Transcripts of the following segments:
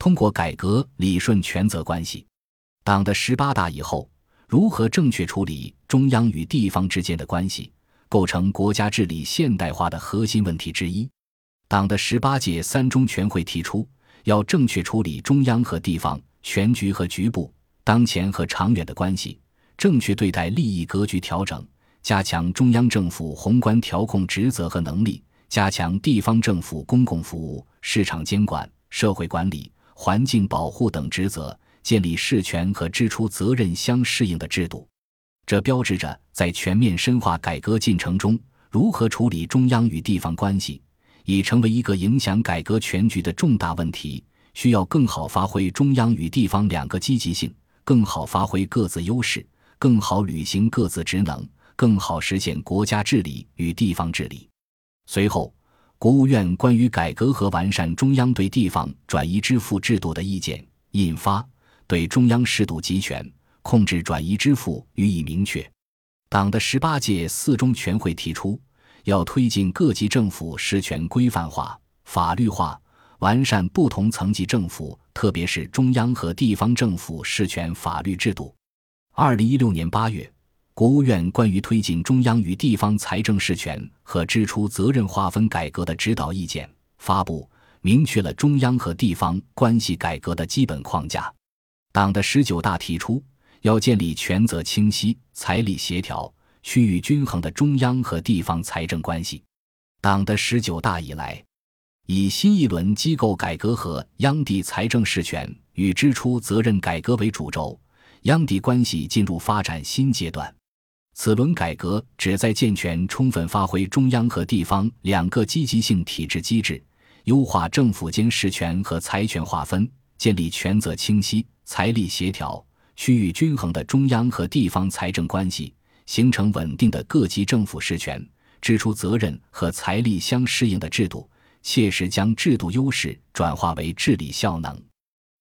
通过改革理顺权责关系。党的十八大以后，如何正确处理中央与地方之间的关系，构成国家治理现代化的核心问题之一。党的十八届三中全会提出，要正确处理中央和地方、全局和局部、当前和长远的关系，正确对待利益格局调整，加强中央政府宏观调控职责和能力，加强地方政府公共服务、市场监管、社会管理、环境保护等职责。建立事权和支出责任相适应的制度，这标志着在全面深化改革进程中，如何处理中央与地方关系，已成为一个影响改革全局的重大问题。需要更好发挥中央与地方两个积极性，更好发挥各自优势，更好履行各自职能，更好实现国家治理与地方治理。随后，国务院关于改革和完善中央对地方转移支付制度的意见印发。对中央适度集权、控制转移支付予以明确。党的十八届四中全会提出，要推进各级政府事权规范化、法律化，完善不同层级政府，特别是中央和地方政府事权法律制度。二零一六年八月，国务院关于推进中央与地方财政事权和支出责任划分改革的指导意见发布，明确了中央和地方关系改革的基本框架。党的十九大提出，要建立权责清晰、财力协调、区域均衡的中央和地方财政关系。党的十九大以来，以新一轮机构改革和央地财政事权与支出责任改革为主轴，央地关系进入发展新阶段。此轮改革旨在健全、充分发挥中央和地方两个积极性体制机制，优化政府间事权和财权划分，建立权责清晰。财力协调、区域均衡的中央和地方财政关系，形成稳定的各级政府事权、支出责任和财力相适应的制度，切实将制度优势转化为治理效能。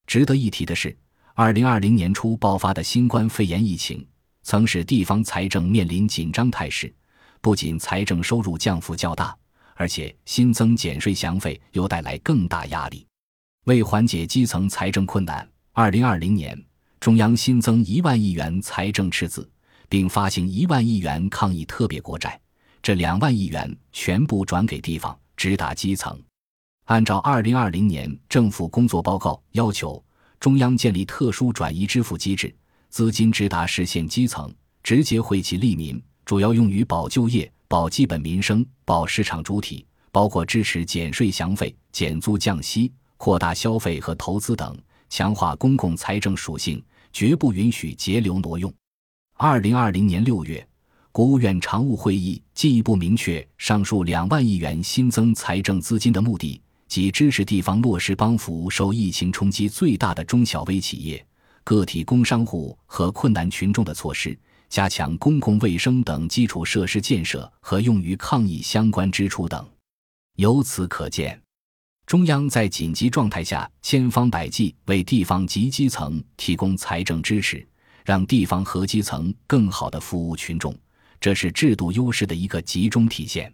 值得一提的是，二零二零年初爆发的新冠肺炎疫情，曾使地方财政面临紧张态势，不仅财政收入降幅较大，而且新增减税降费又带来更大压力。为缓解基层财政困难，二零二零年，中央新增一万亿元财政赤字，并发行一万亿元抗疫特别国债，这两万亿元全部转给地方，直达基层。按照二零二零年政府工作报告要求，中央建立特殊转移支付机制，资金直达实现基层，直接惠及利民，主要用于保就业、保基本民生、保市场主体，包括支持减税降费、减租降息、扩大消费和投资等。强化公共财政属性，绝不允许节流挪用。二零二零年六月，国务院常务会议进一步明确上述两万亿元新增财政资金的目的，即支持地方落实帮扶受疫情冲击最大的中小微企业、个体工商户和困难群众的措施，加强公共卫生等基础设施建设和用于抗疫相关支出等。由此可见。中央在紧急状态下千方百计为地方及基层提供财政支持，让地方和基层更好地服务群众，这是制度优势的一个集中体现。